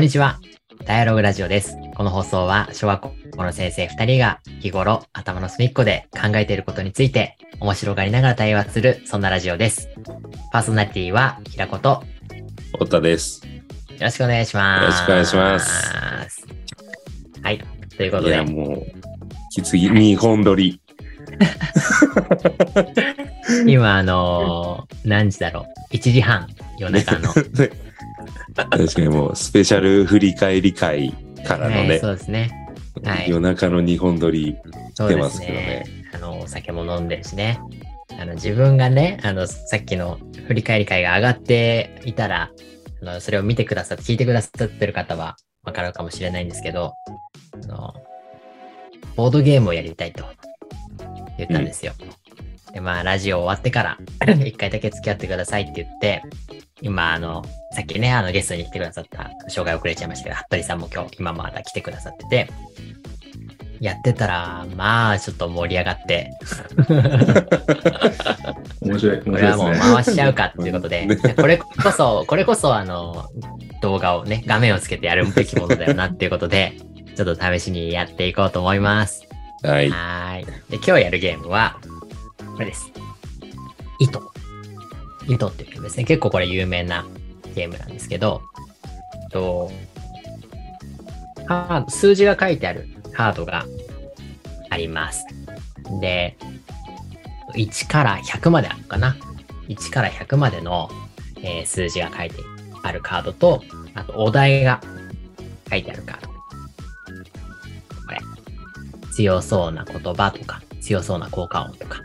んにちは。ダイアログラジオです。この放送は小学校の先生2人が日頃頭の隅っこで考えていることについて面白がりながら対話するそんなラジオです。パーソナリティは平子と太田です。よろしくお願いします。よろしくお願いします。はい。ということでいや、、もう、きつぎ、2本撮り。今あのー何時だろう ?1 時半、夜中の。確かにもう、スペシャル振り返り会からのはい、ね、そうですね。はい夜中の2本撮り。出ますすけどねね。あの、お酒も飲んでるしね。あの、自分がね、あの、さっきの振り返り会が上がっていたら、あの、それを見てくださって、聞いてくださってる方はわかるかもしれないんですけど、あの、ボードゲームをやりたいと言ったんですよ。で、まあ、ラジオ終わってから、一回だけ付き合ってくださいって言って、今、あの、さっきね、あの、ゲストに来てくださった、障害遅れちゃいましたけど、服部さんも今日、今まだ来てくださってて、やってたら、まあ、ちょっと盛り上がって、面白い、面これはもう。回しちゃうかっていうことで、これこそ、これこそあの、動画をね、画面をつけてやるべきものだよなっていうことで、ちょっと試しにやっていこうと思います。はい。はーい。で、今日やるゲームは、これです。糸。糸っていうゲームですね。結構これ有名なゲームなんですけど、と、カード数字が書いてあるカードがあります。で、1から100まであるかな。1から100までの、えー数字が書いてあるカードと、あとお題が書いてあるカード。これ。強そうな言葉とか、強そうな効果音とか、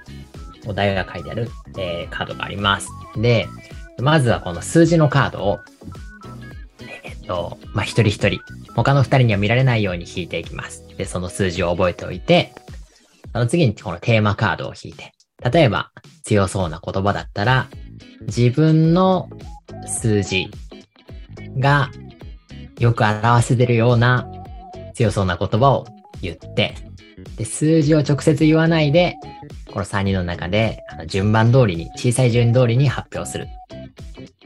お題が書いてある、えーカードがあります。で、まずはこの数字のカードを、えっと、まあ、一人一人、他の二人には見られないように引いていきます。で、その数字を覚えておいて、その次にこのテーマカードを引いて、例えば強そうな言葉だったら、自分の数字がよく表せてるような強そうな言葉を言って、で、数字を直接言わないで、この3人の中で、あの順番通りに、小さい順通りに発表する。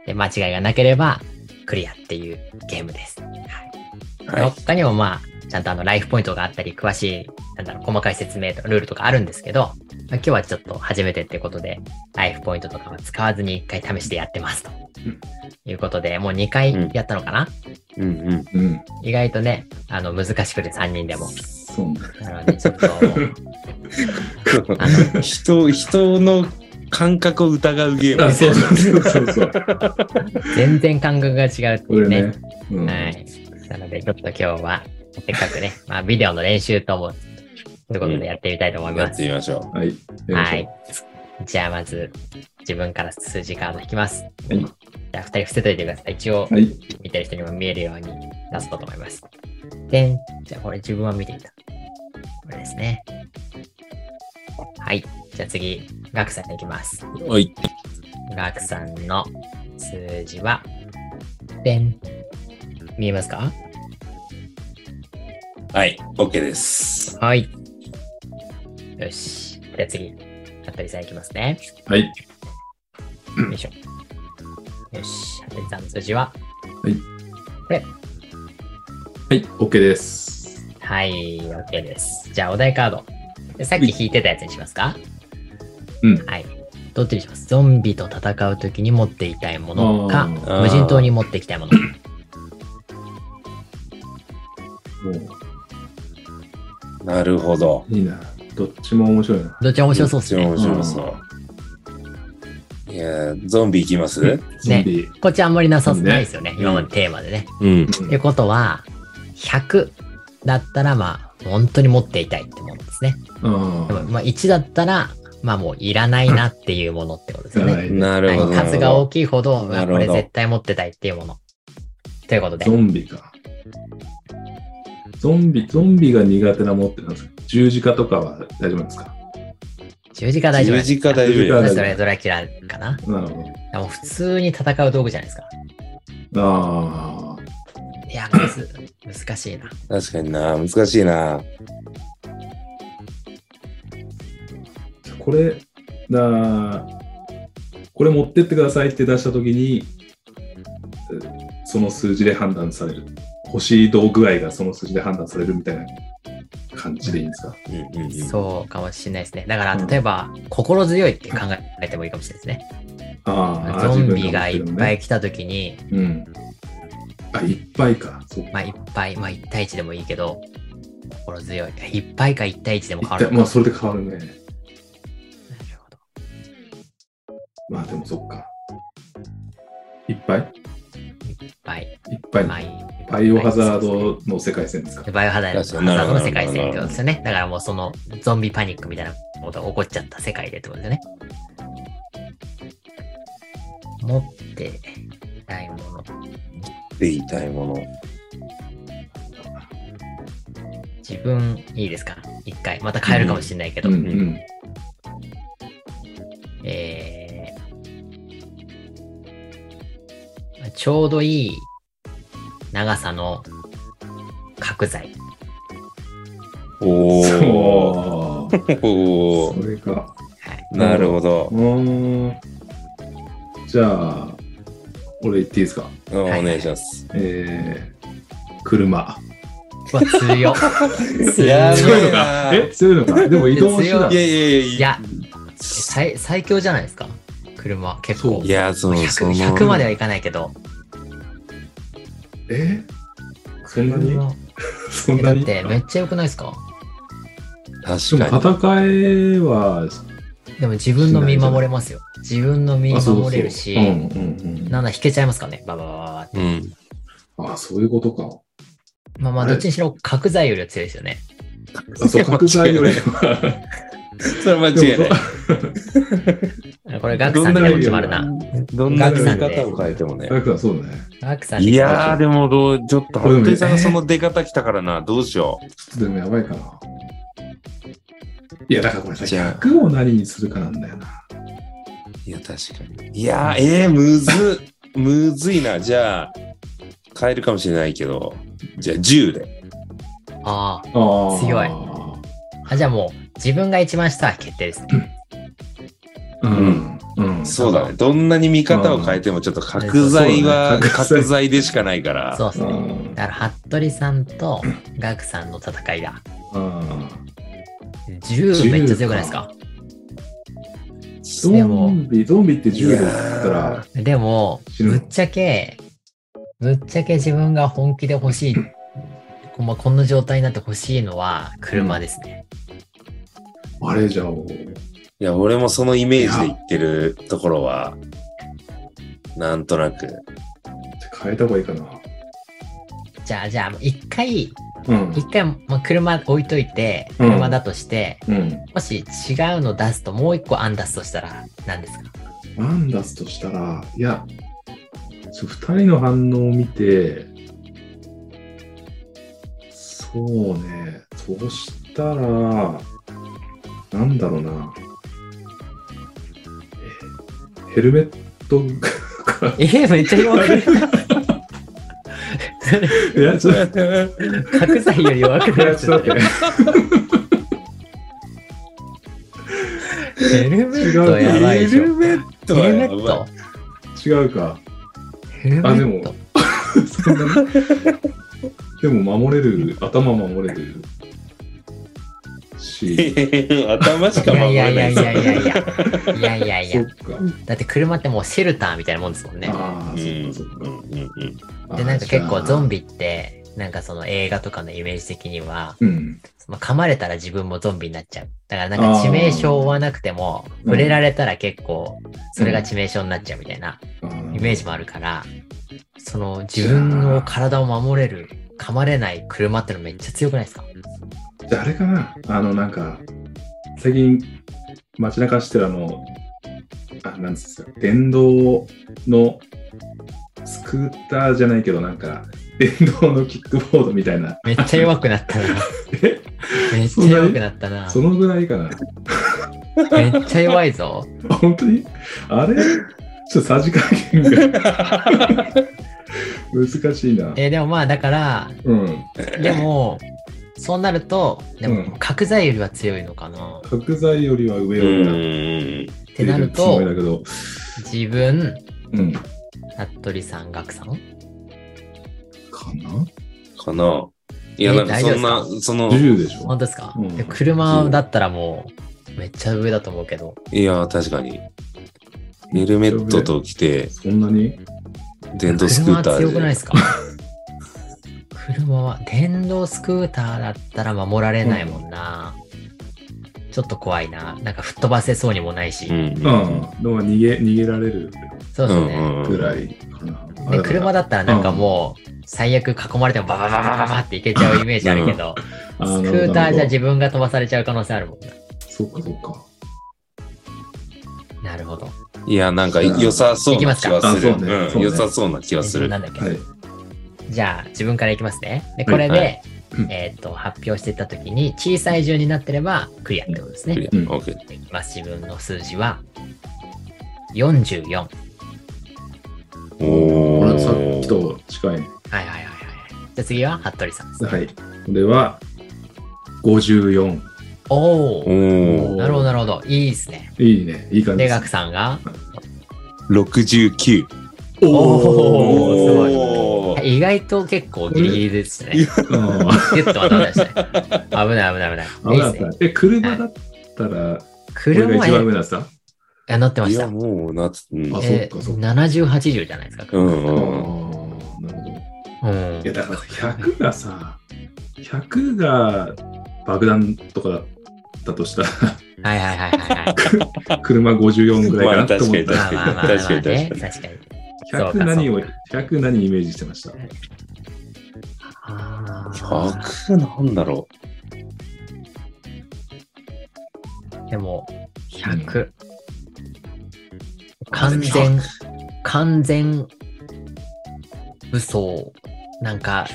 で、間違いがなければ、クリアっていうゲームです。はい。はい。他にもまあ、ちゃんとあの、ライフポイントがあったり、詳しい、なんだろう、細かい説明とか、ルールとかあるんですけど、まあ、今日はちょっと初めてってことで、ライフポイントとかは使わずに一回試してやってますと。いうことで、もう2回やったのかな、うんうん。うん。意外とね、あの、難しくて3人でも。そうね。なので、ちょっと、あの、人、人の感覚を疑うゲーム。あ、そうそうそうそう。全然感覚が違うっていうね。ね。うんはい。なので、ちょっと今日は、せっかくね、まあ、ビデオの練習とも、ということでやってみたいと思いやっます。てみましょはい。はい。じゃあ、まず、自分から数字カード引きます。はいじゃあ、二人伏せといてください。一応、はい。見てる人にも見えるように出そうと思います。でん。じゃあ、これ自分は見ていた。これですね。はい。じゃあ次、ガクさんに行きます。う。はい。ガクさんの数字は、でん。見えますか？はい。OK です。はい。よし。じゃあ次、服部さんいきますね。はい。よいしょ。よし。服部さんの数字は、はい。OK です。はい、OK です。じゃあ、お題カード。でさっき引いてたやつにしますか？うん。はい。どっちにします？ゾンビと戦うときに持っていたいものか、無人島に持っていきたいもの。もなるほど。う、いいな。どっちも面白いな。どっちも面白そうですね。面白そう。いやー、ゾンビ行きます？ゾンビ。こっちあんまりなさそうねないですよね。今までテーマでね。うん。ってことは、100だったら、まあ、本当に持っていたいってものですね。あでもまあ、1だったら、まあもういらないなっていうものってことですよね。はいなるほど。はい数が大きいほど、まあこれ絶対持ってたいっていうもの。ということでゾ、ンビか。ゾンビ、ゾンビが苦手なものってなんですか？十字架とかは大丈夫ですか？十字架大丈夫十字架大丈夫十字架よ。大丈夫それドラキュラかな？なるほでも普通に戦う道具じゃないですか。ど。ああ。いや、むず難しいな。確かにな。難しいな。これ、だこれ持ってってくださいって出したときに、えその数字で判断される。欲しい度具合がその数字で判断されるみたいな感じでいいんですか、うんうんうんそうかもしれないですね。だから、うん例えば、心強いって考えてもいいかもしれないですね。ああ、ゾンビがいっぱい自来た時に、ね。うん。あ、いっぱいか。そうまあ、いっぱい、まあ、1対1でもいいけど、心強い。いっぱいか1対1でも変わる。まあ、それで変わるね。なるほどまあ、でもそっか。いっぱい？ぱい。いっぱい。バイオハザードの世界線ですか？バイオハザードの世界線ってことですよね。だからもうそのゾンビパニックみたいなことが起こっちゃった世界でってことですよね。持ってたいもの。で言いたいもの。自分いいですか？一回。また変えるかもしれないけど。うんうん。えちょうどいい長さの角材。お。おーそれか。はい。なるほど。うーん。じゃあ、俺言っていいですか？おはい願いします。えー、車。うわ、強 強いのか？え？強いのか？でも移動手段いや。いやいやいや、最最強じゃないですか？車、結構。いや、その、そ 100, の、100まではいかないけど。え？そんなに？車 そんなに？ってめっちゃ良くないですか？確かに。戦いは、でも自分の身守れますよ。自分の身あそうそう守れるし、うんうんなんだ引けちゃいますかねバババババって。うん。うん。あ、そういうことか。まあまあ、どっちにしろ角材よりは強いですよね。あ、そう、角材よりは。それ間違いない。これガクさんでも決まるな。どんな見方を変えてもね。ガクさん、そうだね。ガクさんでいやー、でもどう、ちょっと、服部さんがその出方来たからな、どうしよちょっとでもやばいかな。いや、だからこれさ、じゃあ100を何にするかなんだよな。う。いや、確かに。いやー、えー、むず、むずいな。じゃあ、変えるかもしれないけど、じゃあ10で。あああ。強いあ。あ。じゃあもう、自分が一番下は決定ですね。うん。うん。そうだね。どんなに見方を変えても、ちょっと角材は角材でしかないから。そうですね。うん。だから、服部さんとガクさんの戦いだ。うん10めっちゃ強くないですか？ゾでもンビ、ゾンビって10で言ったら、でも、ぶっちゃけ、ぶっちゃけ自分が本気で欲しい、こまあこんな状態になって欲しいのは車ですね。あれじゃあ、いや、俺もそのイメージで言ってるところは、なんとなく。変えた方がいいかな。じゃあ、じゃあ、一回、うん。一回、まあ、車置いといて、うん車だとして、うん。もし違うの出すと、もう一個案出すとしたら何ですか？何出すとしたら、いや、ちょ二人の反応を見て、そうね、そうしたら、なんだろうな、えヘルメットか、えー、めっちゃ弱くない？いや、ちょっと、角材より弱くないちょっと待って。ヘルメットやばいでしょ。ヘルメットはヘルメやばい。ット違うか。ヘルメあでも。ッ トそんなに？でも守れる、頭守れるし、頭しか守いやれないいやいやいやいやいや。いやいや。だって車ってもうシェルターみたいなもんですもんね。ああ、うんそっかそっか。うんうんうんあーで、なんか結構ゾン。ビじって、なんかその映画とかのイメージ的には、うん。その噛まれたら自分もゾンビになっちゃう。だからなんか致命傷はなくても、ー触れられたら結構、それが致命傷になっちゃうみたいなイメージもあるから、その自分の体を守れる、噛まれない車ってのめっちゃ強くないですか？じゃああれかなあの、なんか、最近街中走ってるあの、あ、なんですか、電動のスクーターじゃないけど、なんか、電動のキックボードみたいな。めっちゃ弱くなったな。え？めっちゃ弱くなったな。そのぐらいかな。めっちゃ弱いぞ。あ本当に？あれ？ちょっとさじ加減が 難しいな。えーでもまあだから、うん。でも、そうなると、でうん。も角材よりは強いのかな。角材よりは上をう狙ってなるてるつもりと、だけど、自分、うん。服部さん、岳さん？かな？かな。いや、えなんかそんな大、その、10でしょ。本当ですか、車だったらもう、めっちゃ上だと思うけど。いや、確かに。ヘルメットと来て、そんなに？電動スクーター強くないですか？車は、電動スクーターだったら守られないもんな。ちょっと怖いな。なんか吹っ飛ばせそうにもないし。うん。うん。逃げ、逃げられるそうですね。うんぐらいかな。で、車だったらなんかもう、最悪囲まれてもババババババっていけちゃうイメージあるけど、あスクーターじゃ自分が飛ばされちゃう可能性あるもんな。そっかそっか。なるほど。いや、なんか良さそうな気はする。いきますねうんそうね良さそうな気はするな。んだっけ、はい。じゃあ、自分からいきますね。で、これで、はいうんえっ、と、発表していったときに、小さい順になってればクリアってことですね。クリアうん。いきます。自分の数字は、44。おこれさっきー。と近いね。はいはいはいはい。じゃあ次は、服部さんです、ね。はい。これは、54。おおおー。なるほどなるほど。いいですね。いいね。いい感じで、です。ガクさんが、69。おーすごい意外と結構ギリギリですね。うんギュッとまとめましたね。危ない危ない危ない。いい危なかっ。た。え、車だったら、車はが一番上えだったあ乗ってまいや、した。もう、なつ、うんあえそっかそっか70、80じゃないですか。うんなるほど。うんいや、だから100がさ、100が爆弾とかだったとしたら、はいはいはいはいはい。車54ぐらいかなと思った。まあまあまあまあまあ確かにね。確か確かに。そう100か何をそうか、100何イメージしてました。あー100なんだろでも、100。完全、完全武装。なんか、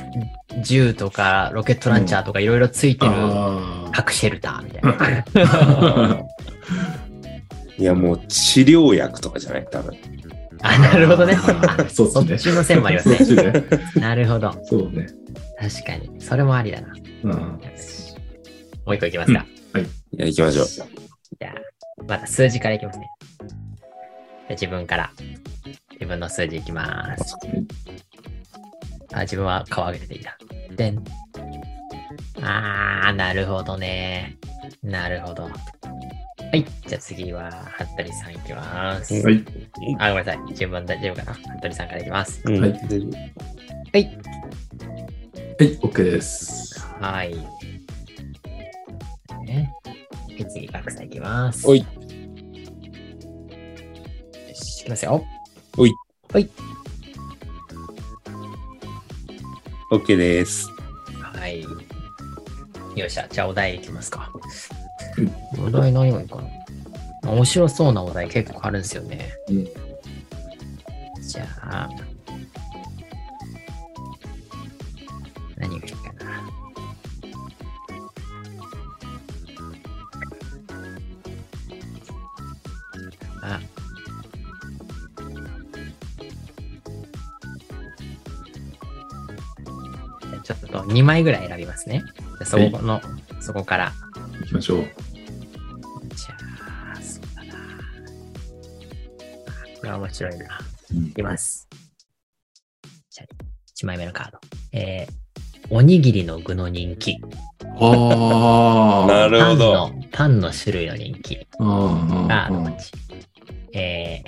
銃とかロケットランチャーとかいろいろついてるあ核シェルターみたいな。う。いや、もう治療薬とかじゃない？多分。あ、なるほどね。あ そっちねそっちの線もありますね。ね。なるほど。そうね。確かに。それもありだな。うん。もう一個いきますか。いや、行きましょう。じゃあ、また数字からいきますね。じゃあ自分から。自分の数字いきます。あ、自分は顔上げてていいな。でん。あー、なるほどね。なるほど。はい。じゃあ次は、服部さんいきます。はい。あ、ごめんなさい。自分大丈夫かな服部さんからいきます。うんはい大丈夫はい。はい、OK です。はい。ね。はい、次、学さんいきます。おい。よし、いきますよ。OK です。はい。よっしゃ、じゃあお題いきますかうん。お題何がいいかな面白そうなお題結構あるんですよね。うんじゃあ、何がいいかな。あ、ちょっと2枚ぐらい選びますね。そこの、そこから。行きましょう。れは面白いな。うんいきます。じゃあ、1枚目のカード。えー、おにぎりの具の人気。あなるパンほど。の、パンの種類の人気ああーこっち。え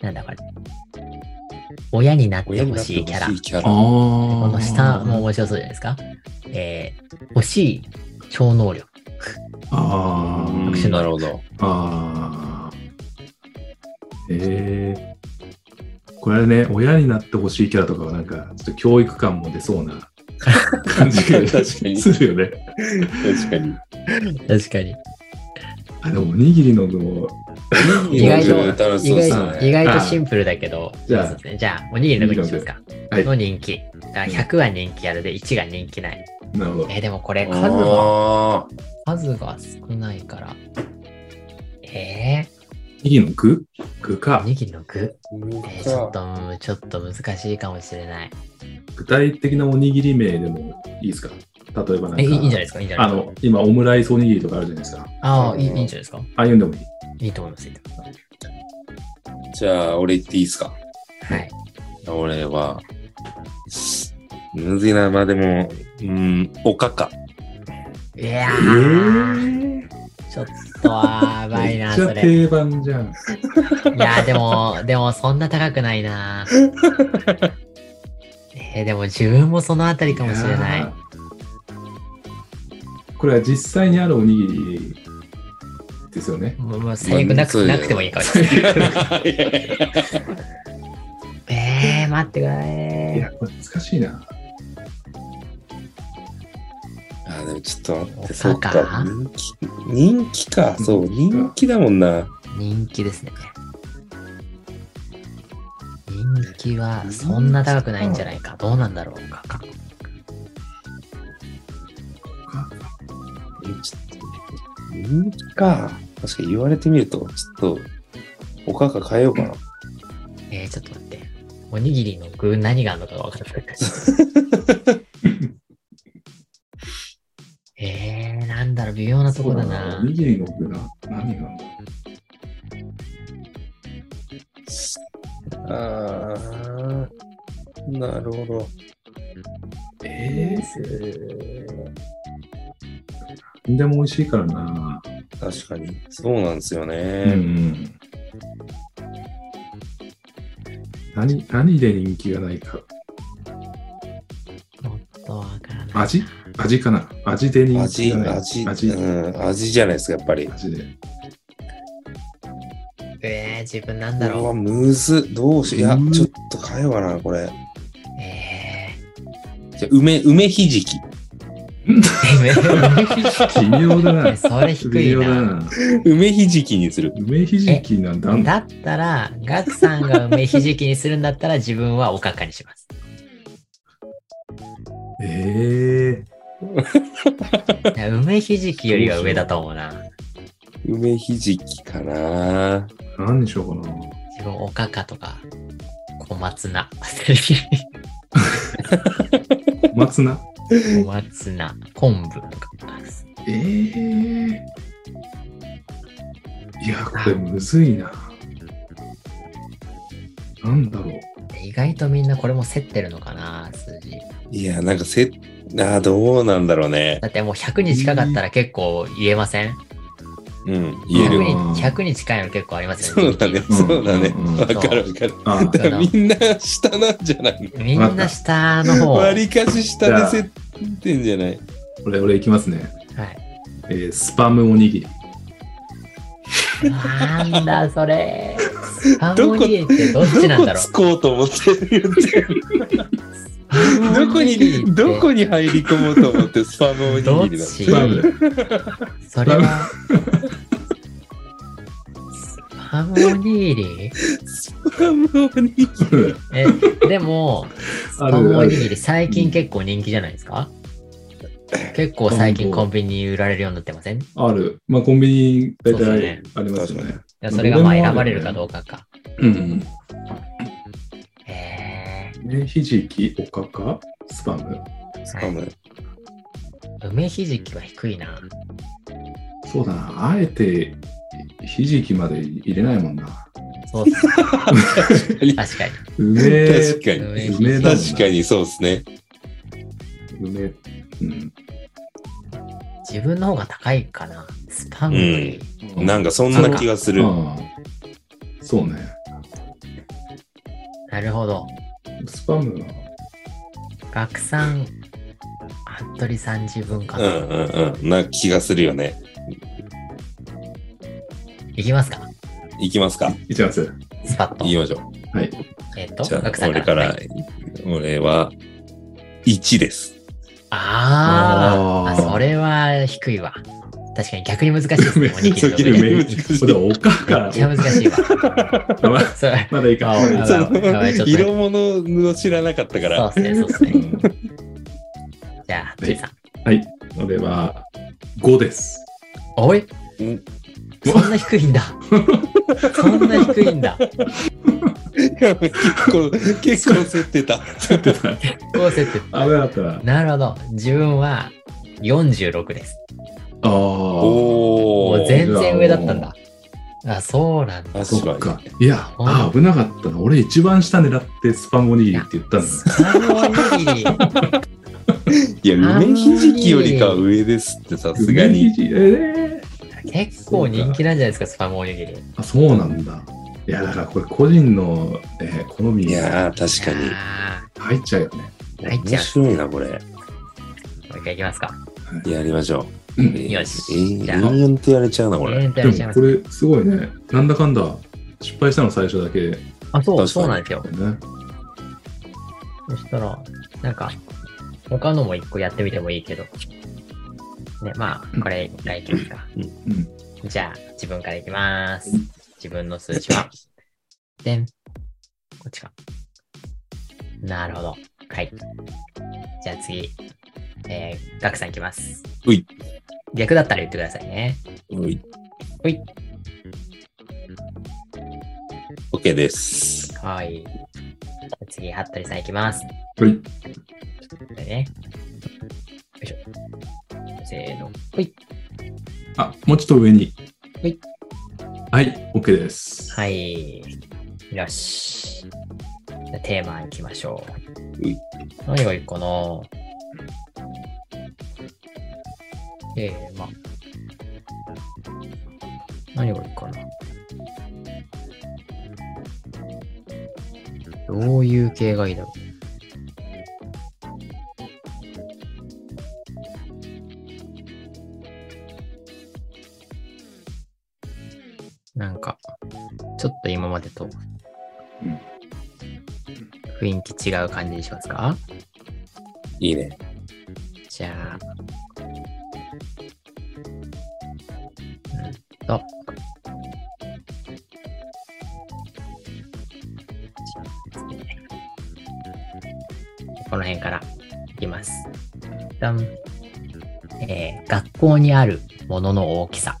ー、なんだこれ。親になってほしいキャラ。ャラ。この下も面白そうじゃないですか。えー、欲しい超能力。あーうん特殊能力なるほど。あーえー、これね、親になってほしいキャラとかはなんか、ちょっと教育感も出そうな 感じが確かにするよね。確かに。確かに。あ、でもおにぎりの具も、意外と意外ね。意外とシンプルだけど、じゃあね、じゃあ、おにぎりの具にしますか。はいの人気。だから100は人気あるで、1が人気ない。なるほど。えーでもこれ数が、あ数が少ないから。えおにぎりの具？具ー、かお。にぎりの具？ーえー、ちょっと、うんちょっと難しいかもしれない。具体的なおにぎり名でもいいですか？例えばなんか、え、いいんじゃないですか？いいんじゃないですか？あの、今、オムライスおにぎりとかあるじゃないですか。ああ、いいいいんじゃないですか？ああいうんでもいい。いいと思います。いいと思いまじゃあ、俺言っていいですか？すはい。俺は、むずいな。まあでも、うん、おかか。いやえー、ー、ちょっとやばいな、めっちゃそれ。定番じゃん。いやー、でも、でもそんな高くないな。えー、でも自分もそのあたりかもしれない。やーこれは実際にあるおにぎりですよね。もうもう最悪なくまあなくてもいいかもしれない。えー、待ってください。いや、これ難しいな。ちょっと待って、そうかか。人気、人気か。そう、人気だもんな。人気ですね。人気はそんな高くないんじゃないか。どうなんだろうか。ちょっと人気か。確かに言われてみると、ちょっと、おかか変えようかな。えー、ちょっと待って。おにぎりの具何があるのかが分から微妙なとこだなお。にぎりの具が何が？ああー、なるほど。えー、でも美味しいからな。確かに。そうなんですようね。ん。何、何で人気がないか。もっとわからない。味？味かな？味で人気味、がない？味、味。うん、味じゃないですか、やっぱり。味で。えー、自分なんだうわ、ろう。むず。どうしよう。いやう、んちょっと変えようかな、これ。えじゃあ梅、梅ひじき。ー、微妙だな。それ低いな。な。梅ひじきにする。梅ひじきなんだ。だったら、ガクさんが梅ひじきにするんだったら自分はおかかにします。えいや 梅ひじきよりは上だと思うな。梅ひじきかな。ー、何にしようかな。自分おかかとか小松菜。小松菜？小松菜、昆布とか。えー、いや、これむずいな。なんだろう。意外とみんなこれも競ってるのかな、数字。いや、なんかせ、あーどうなんだろうね。だってもう100に近かったら結構言えません？うん、言え100る。にうん100に近いの結構ありますよね。そうだね、うんそうだね。うんわかるわかる。あだからみんな下なんじゃないみんな下の方。のは割りかし下で競ってんじゃない？俺、俺いきますね。い。えースパムおにぎり。なんだそれ。パンおにぎりってどっちなんだろう？どこつこうと思って言ってるどこおにどこに入り込もうと思ってスパムおにぎりだ。ち？スパム。それは。パンおにぎり？スパムおにぎり。え、でも、スあパム。おにぎり最近結構人気じゃないですか？結構最近コンビニに売られるようになってません？いある。まあ、コンビニ大体ありますよね。やそれがまあ選ばれるかどうかか。うん。え梅ひじき、おかか、スパム。スパム。ー、梅ひじきは低いな。そうだな。あえて、ひじきまで入れないもんな。そうっす確かに。確かに。梅、確かに。梅確かにそうですね。梅。うん。自分の方が高いかな。スパムより。なんかそんな気がする。そうね。なるほど。スパムは、学さん、服部さん自分かな。うんうんうん。な気がするよね。いきますか？いきますか？いきます。スパッとい。きましょう。はい。えっ、と、じゃあ学、さん俺からから。はい、俺は1です。あーあ、あーそれは低いわ。確かに逆に難しいですね。おにぎりの上梅で。これおかかめっ。ちゃ難しいわ。まだいいか。色物の知らなかったから。そうですね、そうですね。うんじゃあ、ついさん。はい。俺は5です。おいうんそんな低いんだ。そんな低いんだ。結構、結構競ってた。ちょってこうせって。危なかったな。なるほど。自分は46です。ああ。おー。もう全然上だったんだ。あ、そうなんだ。確かそっかに。。いや、あ、危なかったな。俺一番下狙ってスパムおにぎりって言ったんだ。スパムおにぎり。いや、梅ひじきよりかは上ですって、さすがに。え結構人気なんじゃないですか、スパムおにぎり。ーあ、そうなんだ。いや、だからこれ個人の、えー好みにいやー、確かに。あ入っちゃうよね。面ー入っちゃ白いな、これ。う。もう一回いきますか。やりましょう。うんよしえーじゃあ延々とやれちゃうな、これ。でもこれすごいね。なんだかんだ失敗したの最初だけあ、そう、そうなんですよ。ね。そしたら、なんか、他のも一個やってみてもいいけど。ね、まあ、これ一回いきますか。うん。じゃあ、自分からいきます。自分の数字は。でん。こっちか。なるほど。はい。じゃあ次。えー、ガクさんいきます。うい。逆だったら言ってくださいね。うい。ほい。OK です。はい。次、ハットリさんいきます。はい。これね。よいしょ。せーの。ほい。あ、もうちょっと上に。はい。はい、OK です。はい。よし。じゃあテーマいきましょう。うい何がいいかなテーマ。何がいいかなどういう系がいいだろう。なんか、ちょっと今までとうん雰囲気違う感じにしますか？いいね。学校にあるものの大きさ。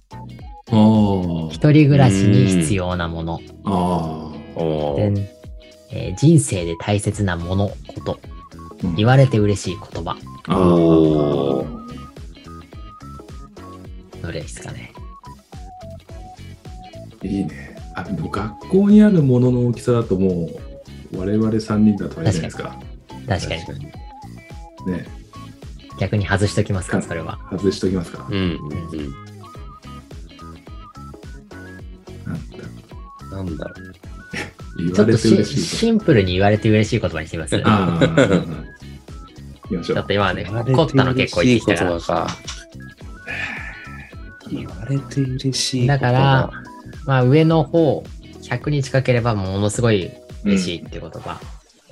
一人暮らしに必要なもの。でえー人生で大切なもの、こと。言われて嬉しい言葉。どれですかね？いいね。あ、でも学校にあるものの大きさだともう、我々3人だとあれじゃないですか。確かに。に。ね、逆に外しときますか、それは。外しときますか？うんうんなんだうん。なんだろ言われちょっとシンプルに言われて嬉しい言葉にしてみます。ちょっと今までう。言われ凝ったの結構言ってきたから。言われて嬉しいだから、まあ上の方、100に近ければものすごい嬉しいっていう言葉。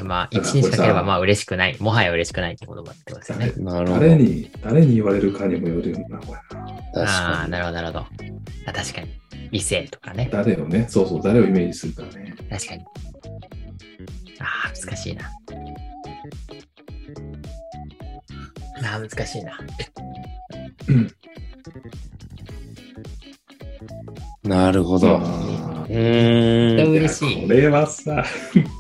まあだから1に近ければまあ嬉しくない。もはや嬉しくないって言葉ってことですよね。なるほど。誰に、誰に言われるかにもよるよな、これああ。なるほど、なるほど。あ確かに。異性とかね。誰をね、そうそう、誰をイメージするかね。確かに。ああ、難しいな。ああ、難しいな。うん。なるほど。うん。嬉しい。これはさ、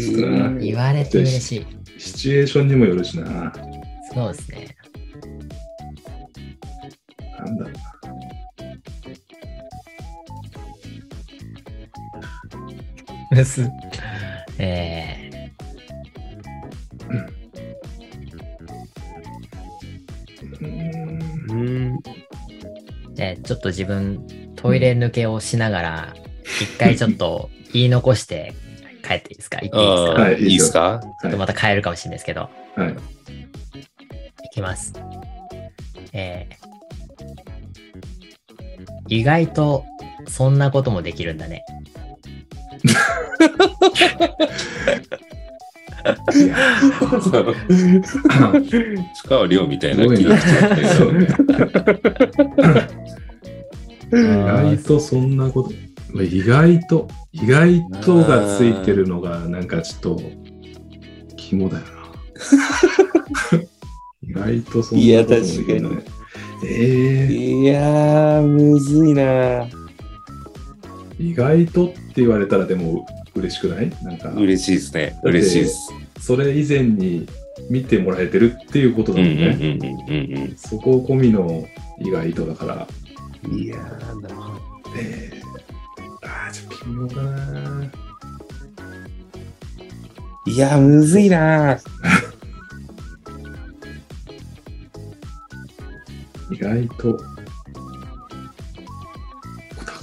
うん言われて嬉しい。シチュエーションにもよるしな。なんそうですね。だろうな。えうーんうん。ー、じゃあちょっと自分、トイレ抜けをしながら、一回ちょっと言い残して帰っていいですか？言っていいですか、ああ、いいですか？ちょっとまた変えるかもしれないですけど、はい。いきます。えー、意外とそんなこともできるんだね。いや深川亮みたいな気がしちゃったけどそう。ね意外とそんなこと、意外と、意外とがついてるのが、なんかちょっと、肝だよな。意外とそんなこともできるんだね。えいやー、むずいなー、意外とって言われたらでも嬉しくない？なんか、嬉しいですね。嬉しいです。それ以前に見てもらえてるっていうことだもんね。そこ込みの意外とだから、うん。いやー、なえー、あ、ちょっと微妙かな。いや、むずいな。意外と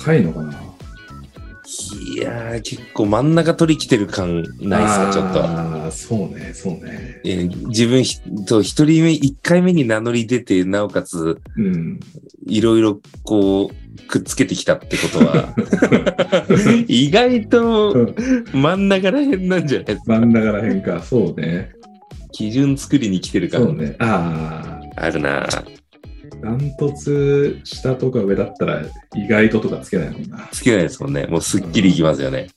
高いのかないやー、結構真ん中取り来てる感ないですか、ちょっと。ああ、そうね、そうね。えー自分ひと一人目、一回目に名乗り出て、なおかつ、うん。いろいろこう、くっつけてきたってことは、意外と真ん中らへんなんじゃないですか。真ん中らへんか、そうね。基準作りに来てる感そうね。ああるな。あ、ダントツ下とか上だったら意外ととかつけないもんな。つけないですもんね。もうすっきりいきますよね。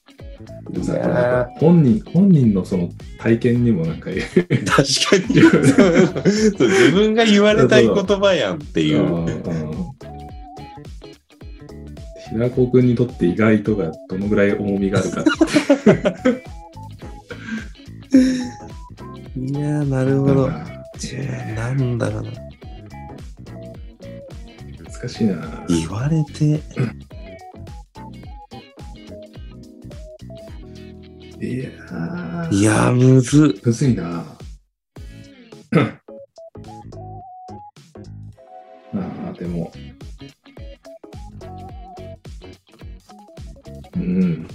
本人、本人のその体験にもなんか、確かに。自分が言われたい言葉やんっていう。平子君にとって意外とがどのぐらい重みがあるかっていやー、なるほど。なん。だろうな。難しいな。言われて、いやーいやー、むずっ。むずいな。ああ、でも。うん。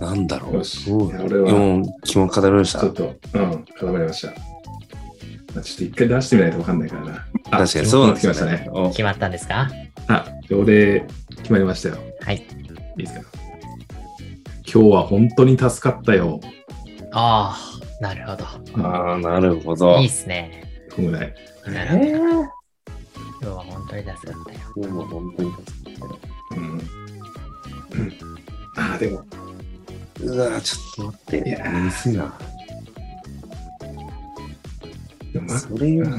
なんだろう。そう俺はもう、気も固まりました。ちょっと、うん、固まりました。まあ、ちょっと一回出してみないと分かんないからな。あ確かにそうなんですよ決まってきましたね。お決まったんですか？あ、俺、決まりましたよ。はい。いいですか？今日は本当に助かったよ。ああ、なるほど。ああ、なるほど。いいっすね。このぐらい。なるほど。今日は本当に助かったよ。今日も本当に助かっうん。うん、ああ、でも、たうわーちょっと待って。いやーむずいな。それよりな。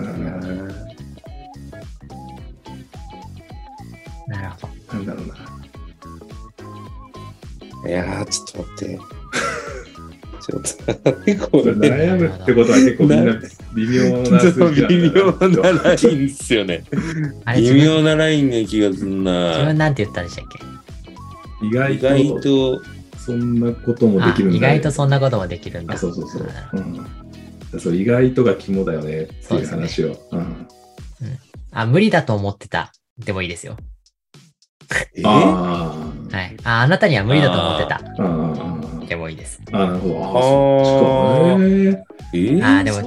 なるほど。なんだろうな。いやー、ちょっと待って。ちょっと。悩むってことは結構みんな微妙な数字な微妙なラインっすよね。微妙なラインな気がすん自分な。なんて言ったんでしたっけ？意外意外とと、そんなこともであきるんだ、意外とそんなこともできるんだ。あ、そうそうそう。んうん、そう意外とが肝だよねっていう話を。うんあ、無理だと思ってた。でもいいですよ。え？あはい。あ、あなたには無理だと思ってた。でもいいです。あーなるほど。あ。えー？あー、でも、あ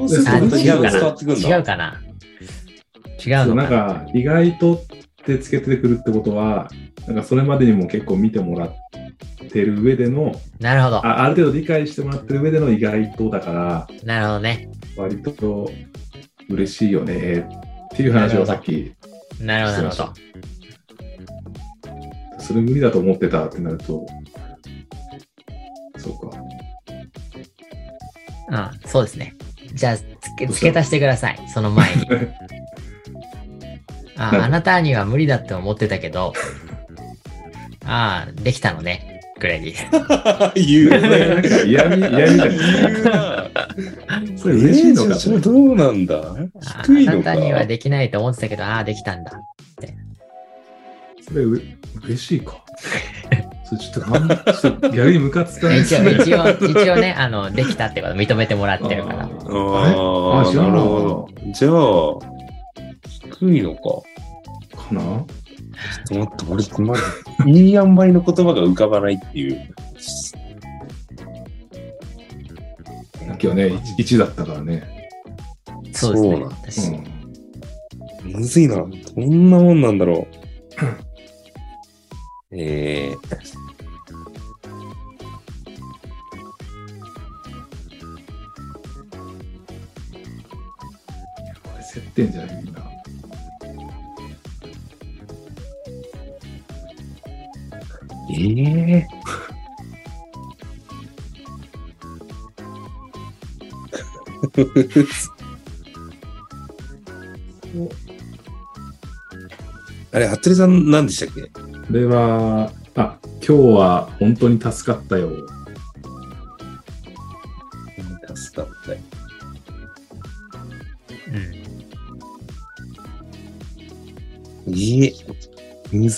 違うかな。違うかな。違そううなんのかな。か、意外とってつけてくるってことは、なんかそれまでにも結構見てもらってる上での、なるほど。あある程度理解してもらってる上での意外とだから、なるほどね。割と嬉しいよねっていう話をさっき、なるほど、なるほど。それ無理だと思ってたってなると、そうか。うん、そうですね。じゃあ、つけ、付け足してください。その前に。あ、あなたには無理だって思ってたけど、ああ、できたのね。くらいでいい。言うね。か嫌味、嫌味じゃないですか。言うな。それ嬉しいのかそれどうなんだ？あ低いのなたにはできないと思ってたけど、ああ、できたんだ。それう嬉しいか？それちょっとなん、ちょっと逆にムカつかない一応、一応、一応ね、あの、できたってこと認めてもらってるから。ああああ、知らなるほど。じゃあ、低いのか？かな？っと待って、俺、まず、いい塩梅の言葉が浮かばないっていう。今日ね、1, だったからね。そうですね。そうなんむずいな。どんなもんなんだろう。えー、これ接点じゃないんだ。ええ あれ、服部さん何でしたっけ？これは、あ、今日は本当に助かったよ。助かったよ。うん。いい。む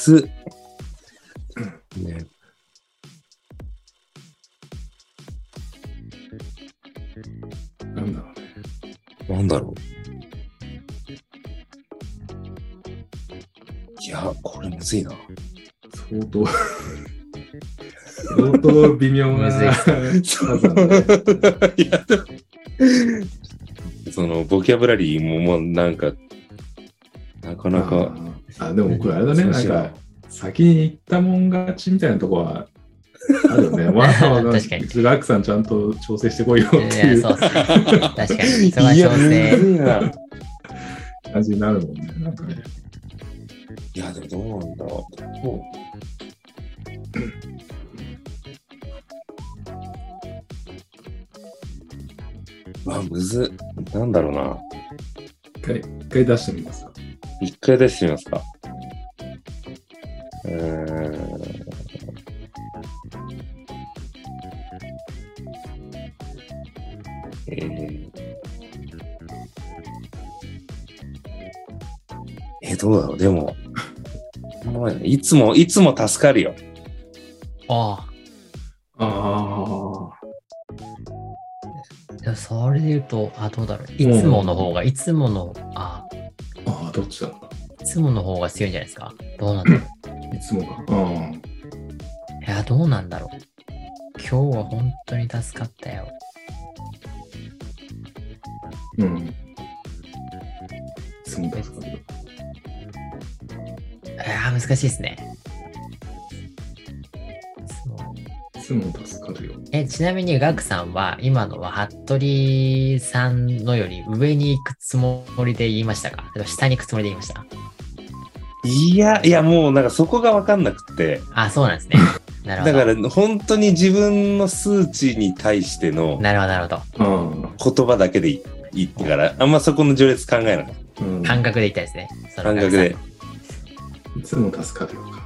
相当微妙なむずい数なんだね。いや、でもその、ボキャブラリーももうなんか、なかなか、ああ、でもこれあれだね、なんか、先に行ったもん勝ちみたいなとこはあるよね。わざわざ、確かにラックさんちゃんと調整してこいよっていや、いうそうっすね。確かに。そこはいや、む調整。感じになるもんね。なんかね。いや、でもどうなんだろう。どううわ、むずっ。なんだろうな。一回、一回出してみますか。一回出してみますか。うーん。えー、え、どうだろうでも、まあいつも、いつも助かるよ。あああ。あ。でもそれで言うと、あ、どうだろう。いつもの方が、いつもの、あ、ああ、どっちだ？ろいつもの方が強いんじゃないですか？どうなんだろう。う。いつもか。あいや、どうなんだろう。今日は本当に助かったよ。あ。うん。いつも助かる。いや、難しいですね。つも助かるよ。え、ちなみにガクさんは、今のは服部さんのより上に行くつもりで言いましたか？下に行くつもりで言いました？いや、いや、もうなんかそこがわかんなくて。あ、そうなんですね。なるほど。だから本当に自分の数値に対してのなるほど、なるほど。あ言葉だけでいいってから、あんまそこの序列考えなかっあ。うん。感覚で言いたいですね。感覚で。いつも助かるよ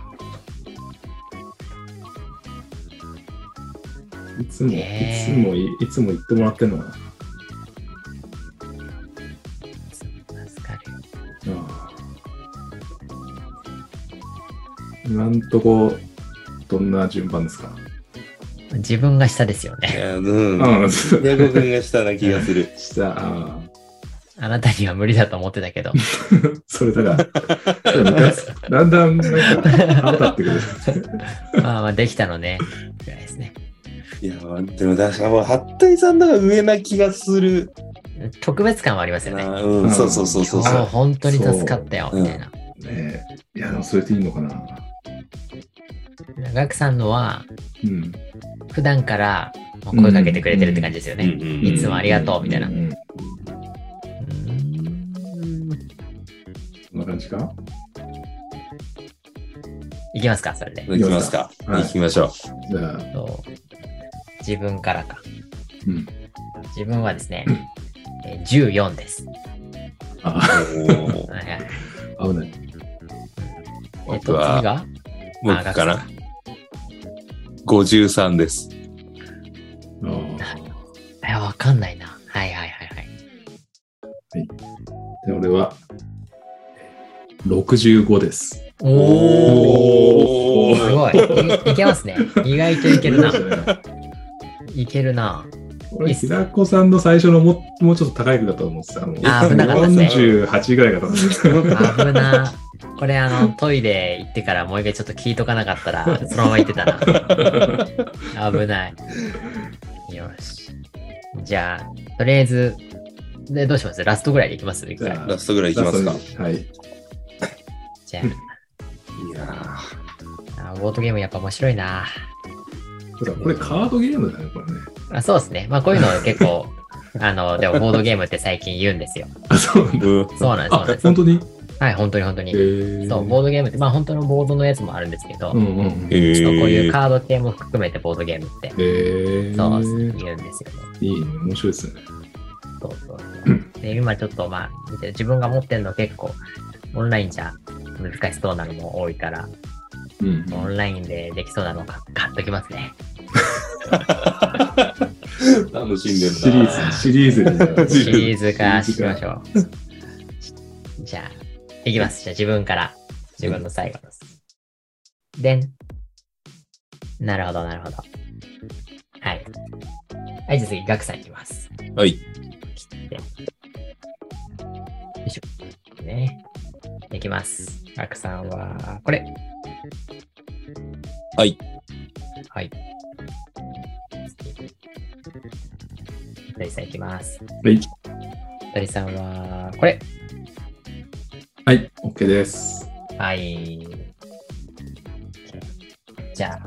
いつも、いつもい、いつも言ってもらってんのかな。助かるよ。ああ今んとこ、どんな順番ですか？自分が下ですよね。うん。ああ、ヤコ君がしたな気がする。した、ああ。あなたには無理だと思ってたけど。それだから、だんだん、なんか、腹立ってくる。まあまあ、できたのね。ぐらいですね。いや、でも確かもう、服部さんの方が上な気がする特別感はありますよね。な。うん、そうそうそうそうそう。本当に助かったよ、そうみたいな。ねえ。いや、でもそれでいいのかな。ガクさんのは、うん。普段から声かけてくれてるって感じですよね。うんうんうんいつもありがとう、みたいな。ううんん。ーんこんな感じか？いきますか、それで。行きますか。はい行きましょじゃあ、そう自分からか。うん。自分はですね、えー14です。あ、う。おーはいはい危ない。えっと、次が？僕かあガクさな。53です。ああ。え、わかんないな。はいはいはいはい。で、俺は、65です。おーすごい。いいけますね。意外といけるな。いけるな。俺、平子さんの最初のももうちょっと高いくだと思ってた。あ危なかったですね48ぐらいかと思ってた。危な。これあの、トイレ行ってからもう一回ちょっと聞いとかなかったら、そのまま行ってたな。危ない。よし。じゃあ、とりあえず、で、どうします？ラストぐらいでいきますラストぐらいいきますか。はい。じゃいやあ、あボードゲームやっぱ面白いな。そうだこれカードゲームだね、これね。あそうですね。まあこういうの結構、あの、でもボードゲームって最近言うんですよ。あ、そうなんだ。そうなんです、そうなんあで、す。本当に？はい、本当に本当えに。ーそう、ボードゲームって、まあ本当のボードのやつもあるんですけど、うんうんこういうーカード系も含めてボードゲームって、えー、そう言うんですよね。いいね、面白いですね。そうそうそう。で、今ちょっとまあ、自分が持ってるの結構、オンラインじゃ難しそうなのも多いから、うんオンラインでできそうなのか買っときますね。楽しんでんシリーズ、シリーズになる シリーズ化しましょう。じゃあ、いきます。じゃあ自分から。自分の最後の数字。でん。なるほど、なるほど。はい。はい、じゃあ次、ガクさんいきます。はい。切って。よいしょ。ね。いきます。ガクさんは、これ。はい。はい。鳥さんいきます。はい。鳥さんは、これ。はい、OK です。はい。じゃあ、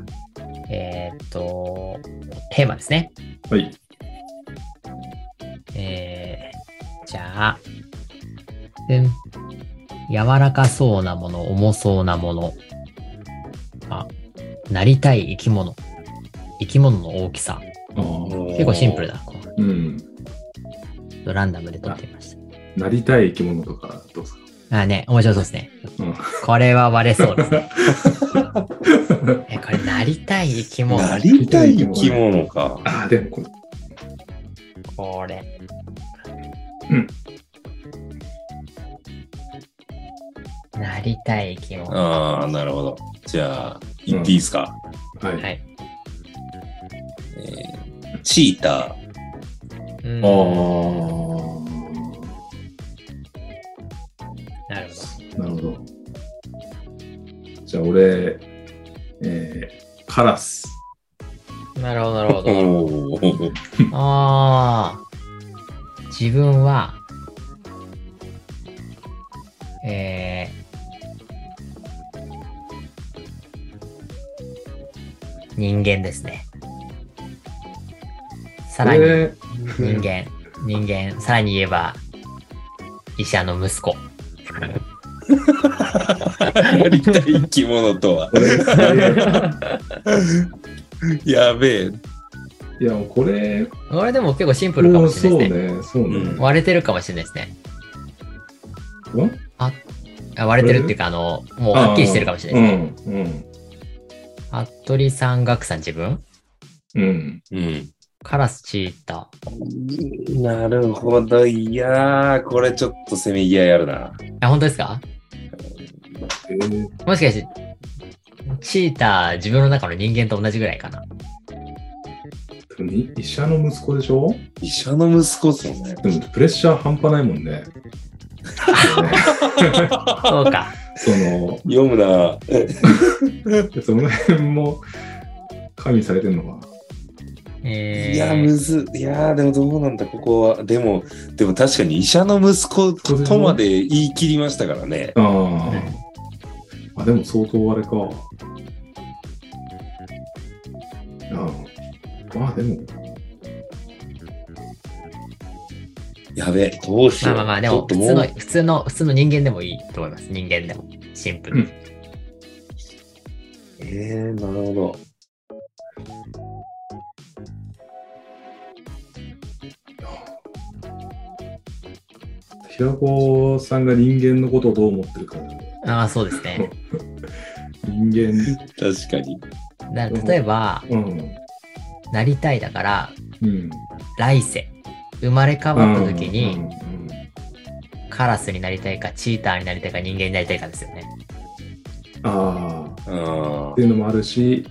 えーっと、テーマですね。はい。えー、じゃあ、でん。柔らかそうなもの、重そうなもの。あ、なりたい生き物。生き物の大きさ。結構シンプルだ。こううん。ランダムで撮ってみましなりたい生き物とかどうですかた。あ、ね、面白そうですね。うん。これは割れそうですね。え、これなりたい生き物。なりたい生き物か。ああ、でもこれ、これ。うん。なりたい生き物。ああ、なるほど。じゃあ、言っていいですか？はい。はい。えーチータうんああ、なるほど。なるほど。じゃあ俺、えー、カラス。なるほど、なるほー。ど。ああ。自分は、えー、人間ですね。さらに、え人間、人間、さらに言えば、医者の息子。なりたい生き物とは。やべえ。いや、もうこれ、これでも結構シンプルかもしれそうないですね。ね、そうね。うん割れてるかもしれないですね。うん？あ割れてるっていうか、あの、もうはっきりしてるかもしれないですね。うん、服部さん、ガクさん自分？うん、うん。うん。カラス、チータなるほど。いやー、これちょっとせめぎ合いあるな。ー。あ、本当ですか？えー、もしかして、チーター、自分の中の人間と同じぐらいかな？医者の息子でしょ？医者の息子っすもんね。でもプレッシャー半端ないもんね。そうか。その、読むな。その辺も加味されてんのかえー、いや、むず、いやー、でもどうなんだ、ここは。でも、でも確かに医者の息子とまで言い切りましたからね。な。ああ。あ、でも相当あれか。ああ。まあでも、やべえ、どうしよう。まあまあまあ、でも、普通の、う普通の、普通の人間でもいいと思います。人間でも。シンプルに。えー、なるほど。平子さんが人間のことをどう思ってるか。ああ、そうですね。人間、確かに。だ例えば、うん。なりたいだから、うん。来世。生まれ変わった時うに、んうんカラスになりたいか、チーターになりたいか、人間になりたいかですよね。ああ。あっていうのもあるし、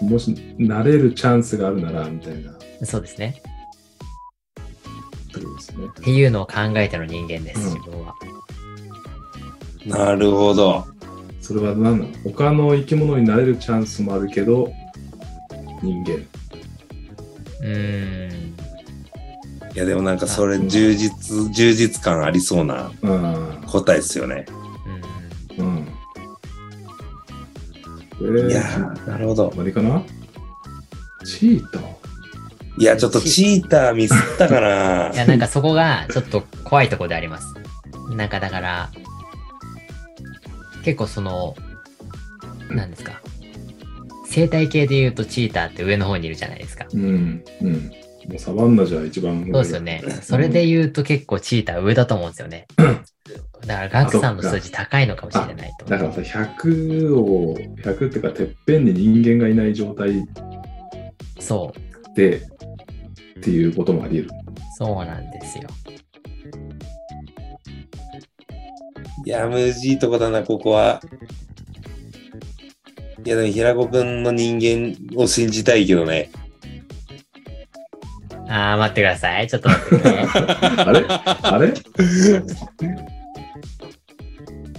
もし、なれるチャンスがあるなら、みたいなこそうですね。とですね。っていうのを考えての人間です、うん自分は。あ、なるほど。それは何なの他の生き物になれるチャンスもあるけど、人間。うーん。いや、でもなんかそれ充実、充実感ありそうなうん。答えですよね。うんうん。えー、いやー、なるほど。何かな？チーター？いや、ちょっとチーターミスったかな。いや、なんかそこがちょっと怖いところであります。なんかだから、結構その、なんですか。生態系で言うとチーターって上の方にいるじゃないですか。うん。うん。もうサバンナじゃ一番上そうですよね。それで言うと結構チーター上だと思うんですよね。だからガクさんの数字高いのかもしれないと。だからさ、100を、100っていうか、てっぺんに人間がいない状態そう。で、っていうこともあり得る。そうなんですよ。いや、むずいとこだな、ここは。いや、でも平子くんの人間を信じたいけどね。あー、待ってください。ちょっと待ってください。あれ？あれ？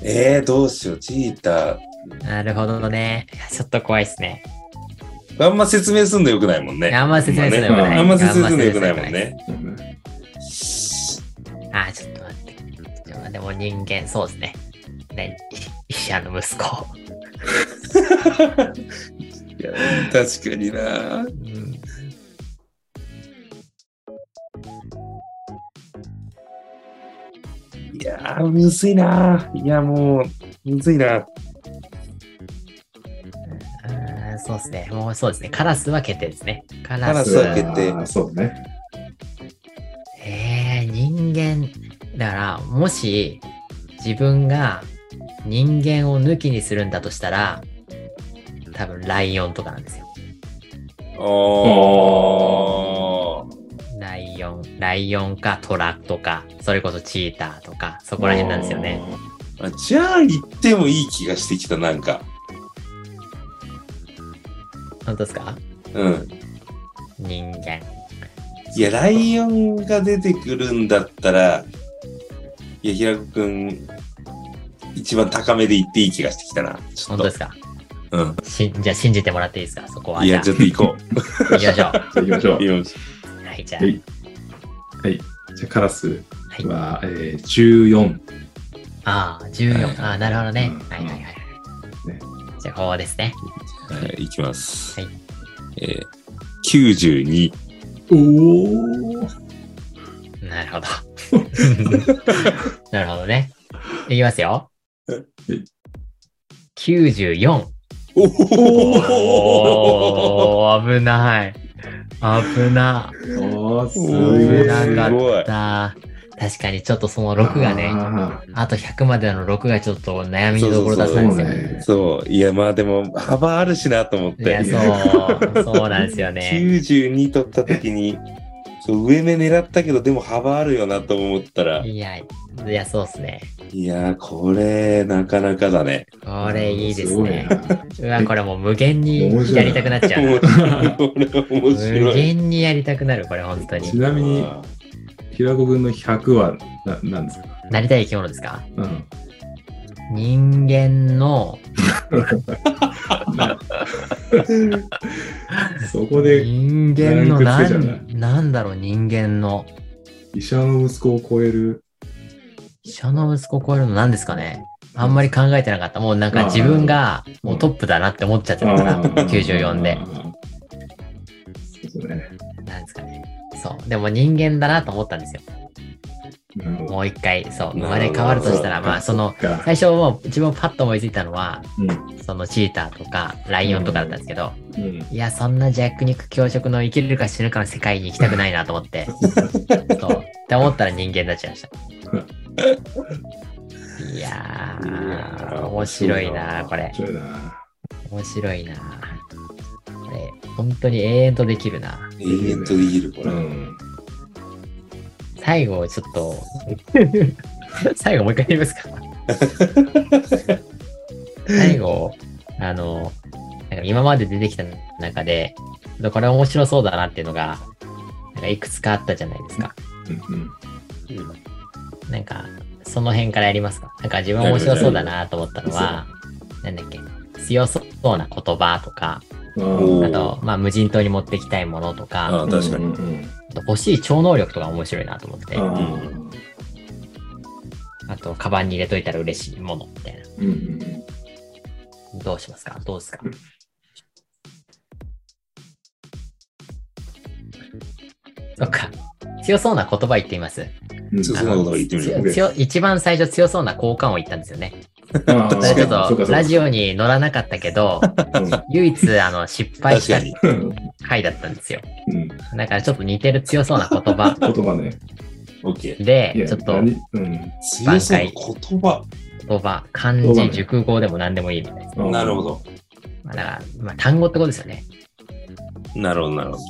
えー、どうしよう、チータなるほどね。ちょっと怖いですね。ー。あんま説明すんのよくないもんね。あんま説明するのよくない。あんま説明すんのよくないもんね。あー、ちょっと待って。でも人間、そうですね。ね、医者の息子。いや確かにな。うんいやー、むずいな。いや、もう、むずいな。そうですね。もうそうですね。カラスは決定ですね。カラスカラスは決定そうね。えー、人間、だから、もし自分が人間を抜きにするんだとしたら、多分ライオンとかなんですよ。おー。ライオン、ライオンかトラとか、それこそチーターとか、そこら辺なんですよね。あじゃあ、言ってもいい気がしてきた、なんか。本当ですか？うん。人間。いや、ライオンが出てくるんだったら、いや、平子くん、一番高めで言っていい気がしてきたな。ちょっと。本当ですか？うん。しじゃあ信じてもらっていいですか？そこは。いや、じゃちょっと行こう。あ、行きましょう。じゃあ行きましょう。よし。はい、じゃあ。はいはい。じゃあカラスはいは、えー、14。ああ、14。はいああ、なるほどね。うんはいはいはい。ねじゃあ、ここですね。はい、行きます。はいえー、92。おおなるほど。なるほどね。いきますよ。94。おおー、危ない。危な。おーすおごーい。なすごいかった。確かにちょっとその6がね、ああと100までの6がちょっと悩みどころだったんですよ。そうねそう。いや、まあでも、幅あるしなと思っいや、て。そう、そうなんですよね。92取った時に、そう上目狙ったけど、でも幅あるよなと思ったら、いや、いや、そうっすね。いやー、これ、なかなかだね。これいいですごね。なうわ、これもう無限にやりたくなっちゃう無。限にやりたくなる、これ本当にち。なみに、あ平子君の100はななんですか？なりたい生き物ですか？うん。人間の、そこで人間のなランクつけちゃうんなんだろう、人間の。医者の息子を超える？医者の息子を超えるの何ですかね？あんまり考えてなかった。もうなんか自分がもうトップだなって思っちゃってたから、94で。。そうですね。なんですかね。そう。でも人間だなと思ったんですよ。なるほどもう一回、そう、生まれ変わるとしたら、まあその、最初もう自分パッと思いついたのは、うんそのチーターとかライオンとかだったんですけど、うんいや、そんな弱肉強食の生きれるか死ぬかの世界に行きたくないなと思って、そう。って思ったら人間になっちゃいました。いやー、面白いな、これ面。白いな。これ、本当に永遠とできるな。永遠とできる、これ。うん。最後、ちょっと、最後もう一回言いますか。最後、あの、なんか今まで出てきた中で、これ面白そうだなっていうのが、なんかいくつかあったじゃないですか。うんうんなんか、その辺からやりますかなんか自分面白そうだなと思ったのは、なんだっけ、強そうな言葉とか、あと、まあ無人島に持ってきたいものとあか、あ、確かに。うん欲しい超能力とか面白いなと思ってうん。ああと、カバンに入れといたら嬉しいものみたいな。ーうんどうしますか？どうですか？そっか。強そうな言葉言ってみます。うんそうなこと言ってみ一番最初強そうな効果音言ったんですよね。ちょっとラジオに乗らなかったけど、うん唯一あの失敗した回だったんですよ。うんだからちょっと似てる強そうな言葉 言葉ね。オッケー。いで、やちょっと何？うん強そうな言葉。言葉、漢字、熟語でも何でもいいみたいです。うんなるほど。まあ、だから、まあ、単語ってことですよね。なるほど、なるほど。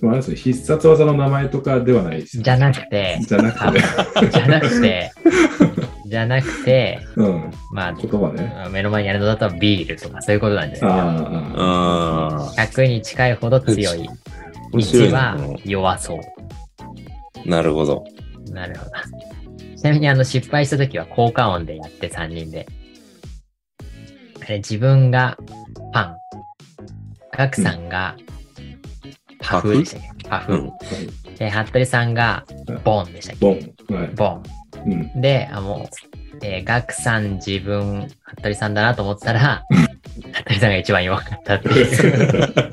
まああれですね必殺技の名前とかではないです。じゃなくて、じゃなくて。じゃなくて、じゃなくて、うん。ま言葉ね。あ、目の前にあるのだとビールとかそういうことなんじゃないああ、ああ。100に近いほど強い。1面白いなは弱そう。なるほど。なるほど。ちなみにあの失敗した時は効果音でやって3人で。あれ自分がパン。ガクさんがパフでしたっけ？パフ。うんで、服部さんがボンでしたっけ？ボン。はい。ボン。うん。で、あ、もう、えーガクさん自分、服部さんだなと思ってたら、服部さんが一番弱かったっていう。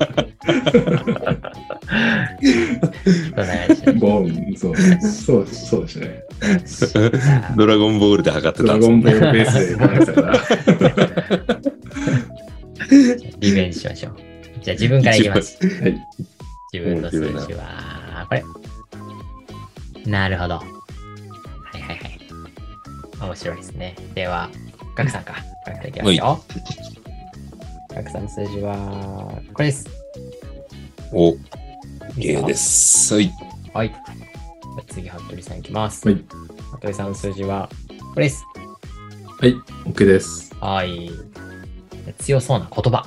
ボン、そう、そう、そうでしたね。ドラゴンボールで測ってドラたんですゴンボールベースで考えてたから。リベンジしましょう。じゃあ自分からいきます。はい。自分の数字は、これ。なるほど。面白いですね。では、ガクさんか。ガクさんいきますよ。ガクさんの数字は、これです。お、ゲーです。はい。はい。次、服部さんいきます。はい。服部さんの数字は、これです。はい。OK です。はい。強そうな言葉。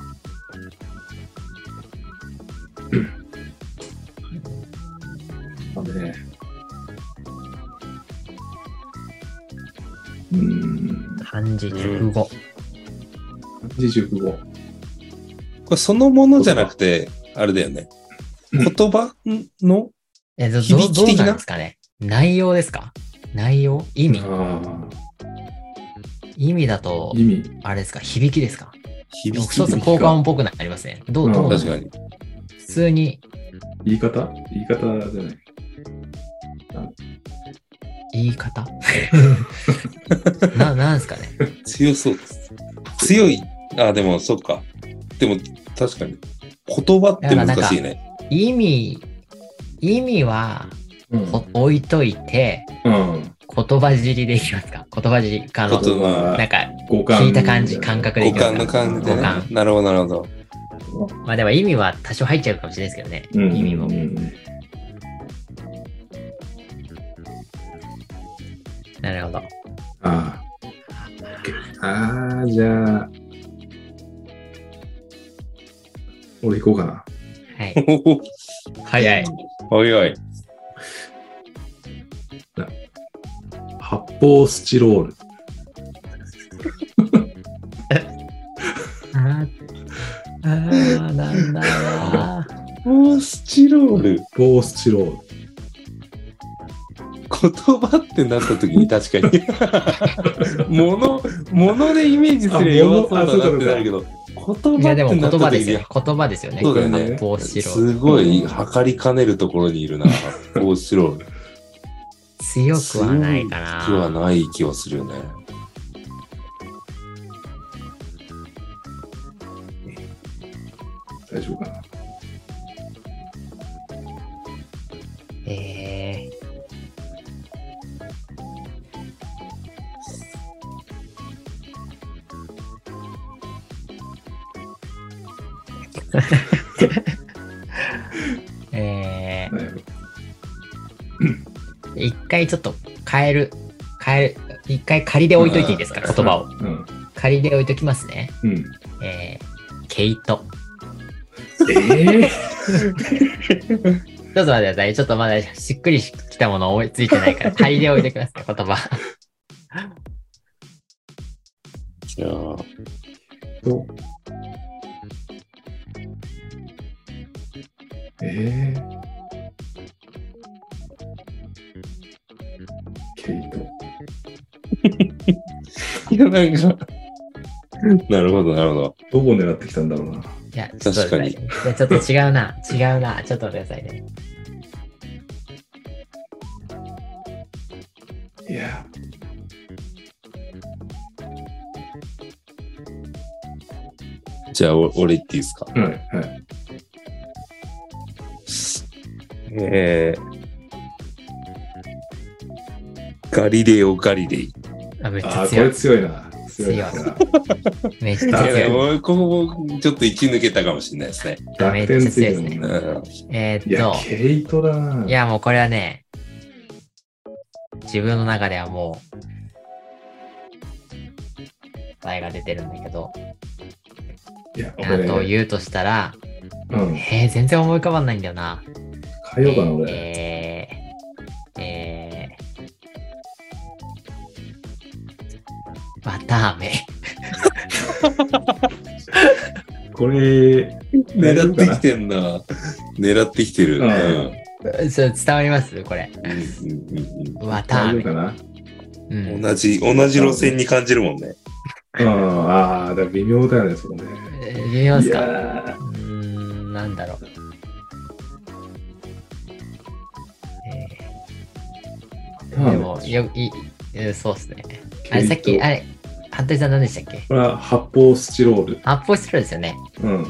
なんでね。うーん。漢字熟語。二十語。これそのものじゃなくて、あれだよね。うん言葉のえ、ど、ど響き的な？どうなんですかね？内容ですか？内容？意味？あ意味だあと、意味。あれですか？響きですか？響き一つ効果音っぽくなりますね。どう、どう確かに。普通に言い方？言い方じゃない。言い方？な、なんですかね？強そうです。強い。あ、でも、そっか。でも、確かに。言葉って難しいね。意味、意味はうん。ほ置いといて、うん。言葉尻でいきますか？言葉尻かの、なんか。聞いた感じ、感覚でい五きますか？感の感じでね。なるほど、なるほど。まあでも意味は多少入っちゃうかもしれないですけどね。うん。意味もなるほど。ああ。ああ、じゃあ。俺行こうかな。はい。早い。おいおい。発泡スチロール。あーあー、なんだろオー スチロール。発泡スチロール。言葉ってなった時に確かに。もの、ものでイメージすれば弱そうだなってなるけど、言う。いや、でも言葉ってなった時に葉ですよ。言葉ですよね。そうだよね発泡スチローすごい測りかねるところにいるな、発泡スチロール。ル。強くはないかな。強くはない気はするよね。大丈夫かな？えー、一回ちょっと変える、変える、一回仮で置いといていいですか、言葉を。うん。仮で置いときますね。うん。えー、ケイト。ええちょっと待ってください。ちょっとまだしっくりきたもの思いついてないから、仮で置いてください、言葉。じゃあ、ええケイト。いや、なんか、なるほど、なるほど。どこを狙ってきたんだろうな。いや、ちょっと待ってくださいやちょっと違うな。違うな。ちょっと待ってくださいね。いや。じゃあ、お俺言っていいですか？はい、はい。えー、ガリレオ・ガリレイ。あ、めっちああ、こゃ強い。れ強いな。強いな。めっちゃいやで強い。もここ、ちょっと一抜けたかもしれないですね。めっちゃね。うんえいやーっ、と、ケイトだな。いや、もうこれはね、自分の中ではもう、答えが出てるんだけど、いや、あと俺、言うとしたら、うん。えー、全然思い浮かばんないんだよな。変えようかな、俺。えー、えー、バター飴。これ、狙ってきてんな。狙ってきてる。ううんん。それ伝わります？これ。うんうんバター飴。かな？うんうん同じ、同じ路線に感じるもんね。うん、ああ、微妙だよね、そこね。えー見えますいかやうーん、なんだろう。でも、よ、い、えーそうっすね。あれ、さっき、あれ、服部さん何でしたっけ？これは発泡スチロール。発泡スチロールですよね。うん。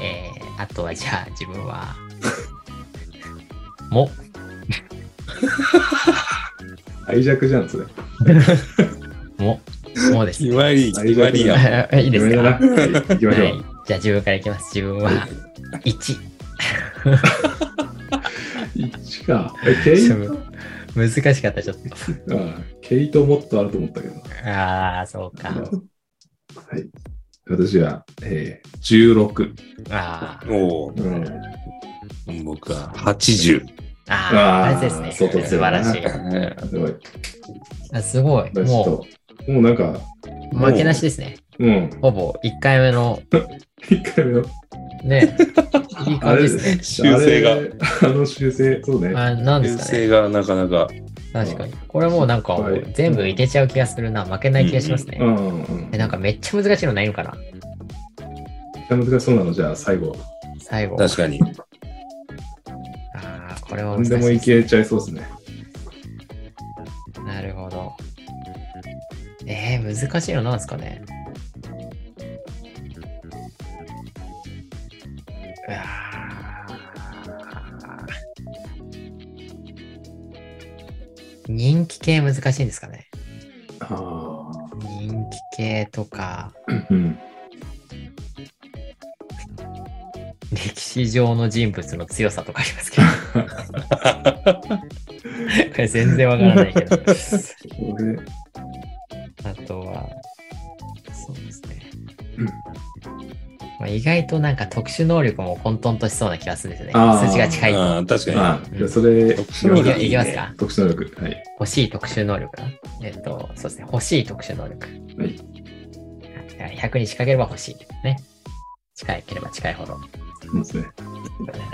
えー、あとはじゃあ自分は、も、愛弱じゃん、それ。も、もです。決まり、決まりや。いいですか？はい。じゃあ自分からいきます。自分は、1。1か。え、ケイちょっと難しかった、ちょっと。あケイトもっとあると思ったけど。ああ、そうか。はい。私は、えー、16。あーおううん。僕は80。あー、あーあれですね。外素晴らしい。すごい。あすごい。もト。もうなんか、う、負けなしですね。うん。ほぼ1回目の、1回目の。ね、いい感じですね。修正があの修正、そうね。あなんで修すかね。正がなかなか。確かに。これもうなんか全部いけちゃう気がするな。負けない気がしますねう。んうん。え、なんかめっちゃ難しいのないのかな？難しそうなの、じゃあ最後。最後。確かに。ああ、これは難しい何でもいけちゃいそうですね。なるほど。えー、難しいのなんですかね。人気系難しいんですかね。人気系とか、うん。歴史上の人物の強さとかありますけど。これ全然わからないけど。あとは、そうですね。うんまあ、意外となんか特殊能力も混沌としそうな気がするんですよね。数値が近いと。ああ、確かに。ああ、じゃあそれ、特殊能力いけいけますか特殊能力。はい。欲しい特殊能力な。えっ、と、そうですね。欲しい特殊能力。はい。はい100に近ければ欲しい。ね。近ければ近いほど。そうですね。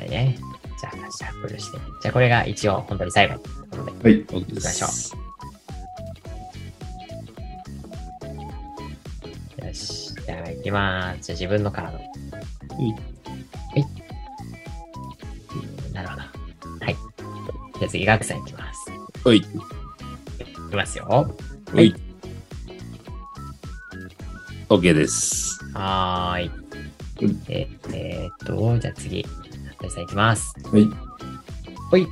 ね。じゃあ、シャッフルして。じゃあ、これが一応本当に最後。はい。できましょうきまーす。じゃあ、自分のカード。はい。なるほど。はい。じゃあ、次、ガクさんいきます。はい。いきますよ。はい。OK です。はーい。うんええーっと、じゃあ次、服部さんいきます。はい。ほい。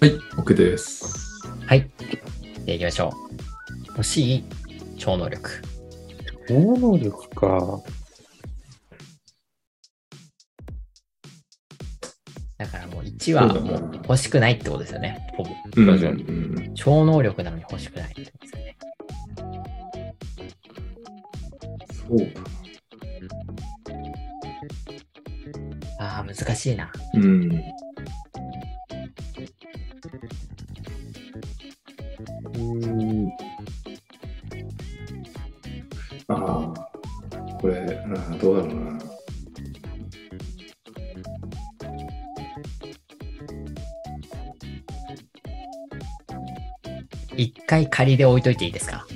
はい。OK です。はい。で、行きましょう。欲しい超能力。超能力か。だからもう1はもう欲しくないってことですよね。ほぼ。超能力なのに欲しくないってことですよね。そうだな。ああ、難しいな。うん。うん。回仮で置いといていいですか？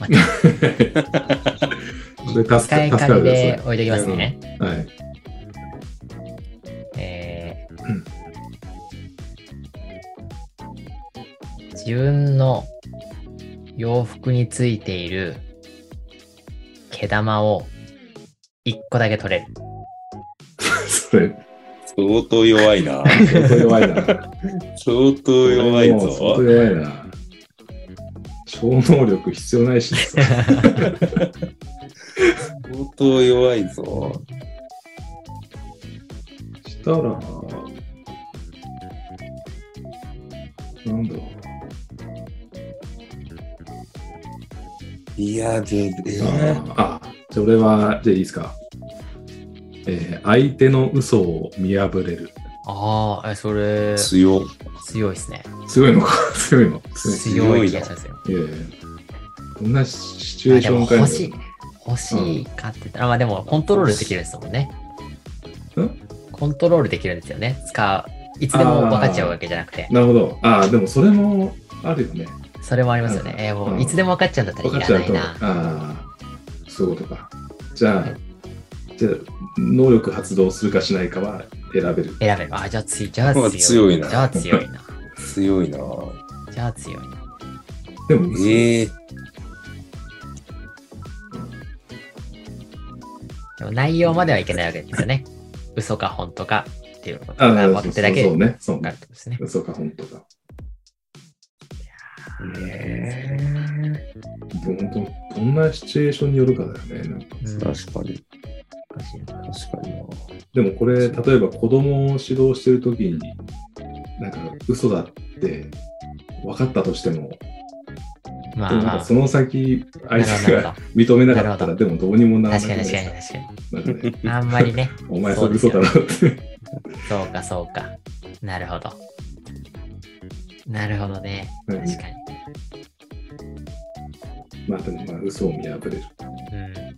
一回仮るでで置いときますね。す。はい。えーうん自分の洋服についている毛玉を一個だけ取れる。それ、相当弱いな。相当弱いな。相当弱いもう相当ぞ。弱いな。超能力必要ないし。相当弱いぞ。したら、なんだろいや、で、えー、ああ、じゃあ俺は、じゃあいいですか。えー相手の嘘を見破れる。ああ、えそれ、強っ。強いですね。強いのか 強いの強い気がしますよ。いやいやどんなシチュエーションか欲しい。欲しいかって言ったら、まあでもコントロールできるんですもんね。ん？コントロールできるんですよね。使う。いつでも分かっちゃうわけじゃなくて。なるほど。ああ、でもそれもあるよね。それもありますよね。えーもううんいつでも分かっちゃうんだったら。いらないな。ああ、そういうことか。じゃあ、じゃあ、能力発動するかしないかは選べる。選べば。あ、じゃあ強い。じゃあまあ強い。強いなじゃあ強いな。強いなじゃあ強いな。でも、ええでも内容まではいけないわけですよね。嘘か本当かっていうことあが分かってだけでそうね。そうねってことですね。嘘か本当か。え本当、どんなシチュエーションによるかだよね。なんかうん確かに。確かにな。でもこれ、例えば子供を指導してるときに、なんか嘘だって分かったとしても、まあまあその先、相な手が。認めなかったら、でもどうにもならない確かに確かに確かに。ね、あんまりね。お前それ嘘だろって。そうかそうか。なるほど。なるほどね。うん確かに。まあでもまあ嘘を見破れる。うん。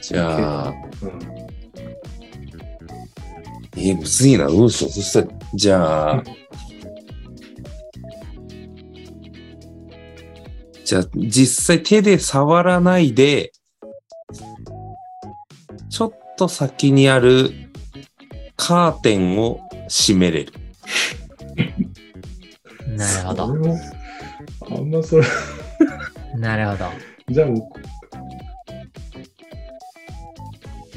じゃあ、うんえー、むずいな、どうしよう。そしたら、じゃあ、じゃあ、実際手で触らないで、ちょっと先にあるカーテンを閉めれる。なるほど。あんまそれ、なるほど。じゃあも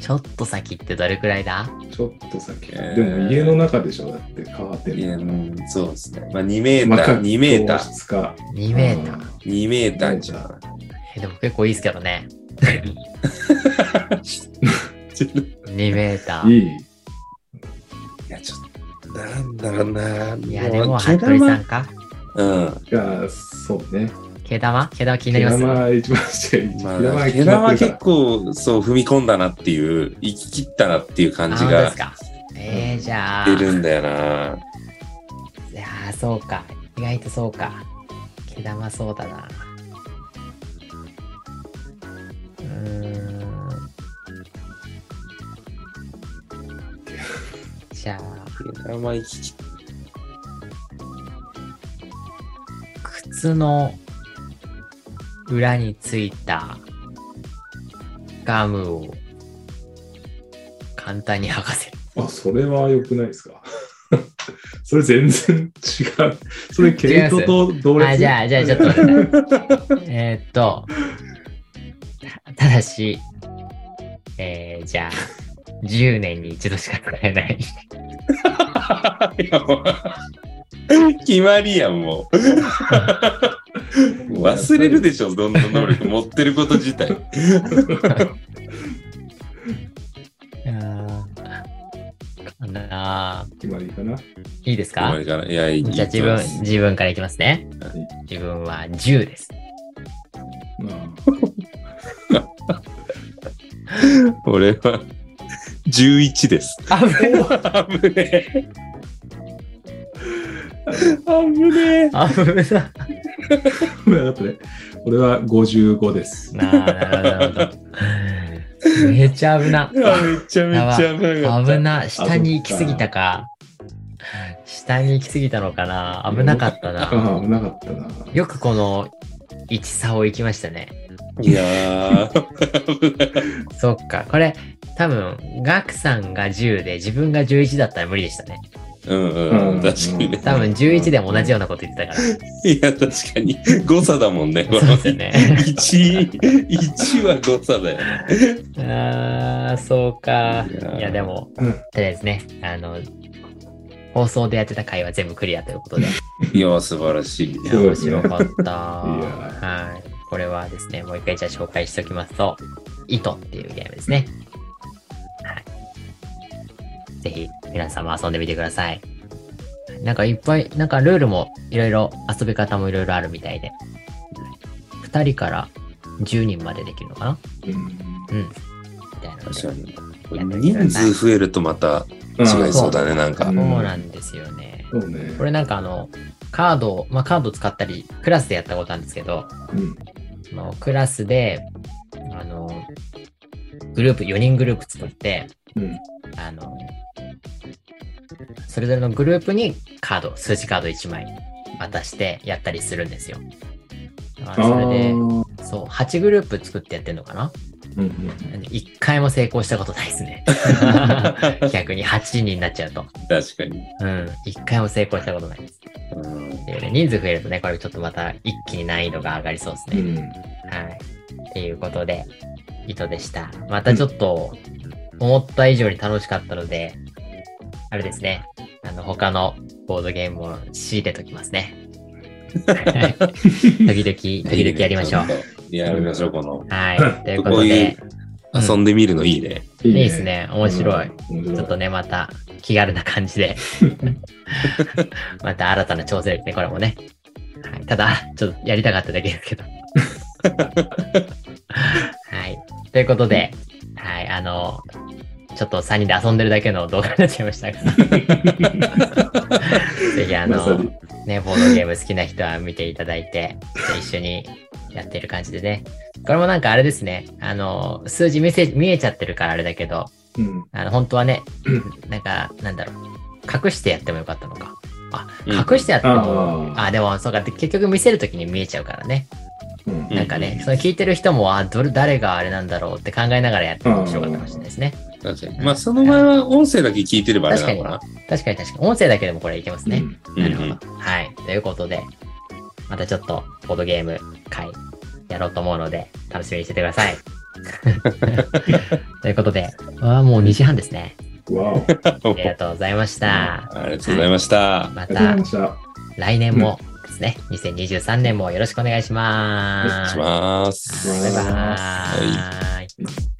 ちょっと先ってどれくらいだ？うちょっと先。えーでも家の中でしょ？だってカーテン。いや、うんそうですね。まあ、2メーまあター、2メータ教ー、室か。?2 メーター。ー。2メーターじゃん。えでも結構いいですけどね。2メーター。いい。いや、ちょっと、なんだろうな。いや、でも、毛服部さ玉んか？うん。いや、そうね。毛玉？毛玉気にな毛ります？玉一番近い。まあ、毛玉結構、そう、踏み込んだなっていう、行き切ったなっていう感じがあ本当ですか？えー、じゃあ。出るんだよな。いやー、そうか。意外とそうか。毛玉そうだな。うーん。じゃあ、毛玉行き切っ靴の裏についたガムを簡単に剥がせる。あ、それは良くないですか？それ全然違う。それ毛糸と同列？あ、じゃあ、じゃあちょっと待って。えーっと、たただし、えー、じゃあ、10年に一度しか使えない。決まりやん、もう。忘れるでしょ、どんな能力持ってること自体。あーかな決まりかな？いいですか決まりかな？いや、いいじゃあ自分、自分からいきますね。はい自分は10です。ま 俺は11です。あ、危ね え。危ねえ。あ、危な。だってね、俺は55です。なあ、なるほど、なるほど。めっちゃ危な。めちゃめちゃ危なかった。危な。下に行き過ぎたか。下に行き過ぎたのかな。危なかったな。ああ、危なかったな。よくこの1差を行きましたね。いやー、そっか。これ、多分、ガクさんが10で自分が11だったら無理でしたね。うんう、うんん確かにね。多分11でも同じようなこと言ってたから。いや、確かに。誤差だもんね。このそうですよね。1、1は誤差だよね。あー、そうか。いやでも、うんとりあえずね、あの、放送でやってた回は全部クリアということで。いや、素晴らしい。いや、面白かった。やはい。これはですね、もう一回じゃあ紹介しておきますと、糸っていうゲームですね。はい。ぜひ、皆さんも遊んでみてください。はいなんかいっぱい、なんかルールもいろいろ、遊び方もいろいろあるみたいで。2人から10人までできるのかな？うんうん。みたいな。確かに。人数増えるとまた違いそうだね、なんかそう。んなんですよね。そうね。これなんかあの、カードを、まあカード使ったり、クラスでやったことあるんですけど、うん。そのクラスで、あの、グループ、4人グループ作って、うん。あの、それぞれのグループにカード、数字カード1枚渡してやったりするんですよ。だからそれで、ーそう、8グループ作ってやってんのかな？うんうん一回も成功したことないですね。逆に8人になっちゃうと。確かに。うん。一回も成功したことないです。うんっていうね、人数増えるとね、これちょっとまた一気に難易度が上がりそうですね。うん。はい。っていうことで、糸でした。またちょっと、思った以上に楽しかったので、あれですね。あの、他のボードゲームを仕入れときますね。は い時々、時々やりましょう。う。やりましょう、この。はい。というこことで、遊んでみるのいいね。いいいですね。面白い。うん。面白いちょっとね、また気軽な感じで、また新たな挑戦ですね、これもね。はい、ただ、ちょっとやりたかっただけですけど。はい。ということで、はい、あの、ちょっと3人で遊んでるだけの動画になっちゃいましたが、ぜひあのね、ボードゲーム好きな人は見ていただいて、じゃあ一緒にやってる感じでね。これもなんかあれですね、あの、数字見せ、見えちゃってるからあれだけど、うん。あの、本当はねう、なんか、なんだろう、隠してやってもよかったのか。あ、うん隠してやっても、ああ、でも、そうか、で結局見せるときに見えちゃうからね。うんなんかね、うんその聞いてる人も、あ、どれ、誰があれなんだろうって考えながらやっても面白かったかもしれないですね。確かに。まあ、その場合は音声だけ聞いてればあれなのかな。確かに確かに。音声だけでもこれいけますね。うんなるほど。うんはい。ということで、またちょっと、ボードゲーム会やろうと思うので、楽しみにしててください。ということで、ああ、もう2時半ですね。あありがとうございました。ありがとうございました。またました。来年もですね、2023年もよろしくお願いしお願いします。バイバーイ。は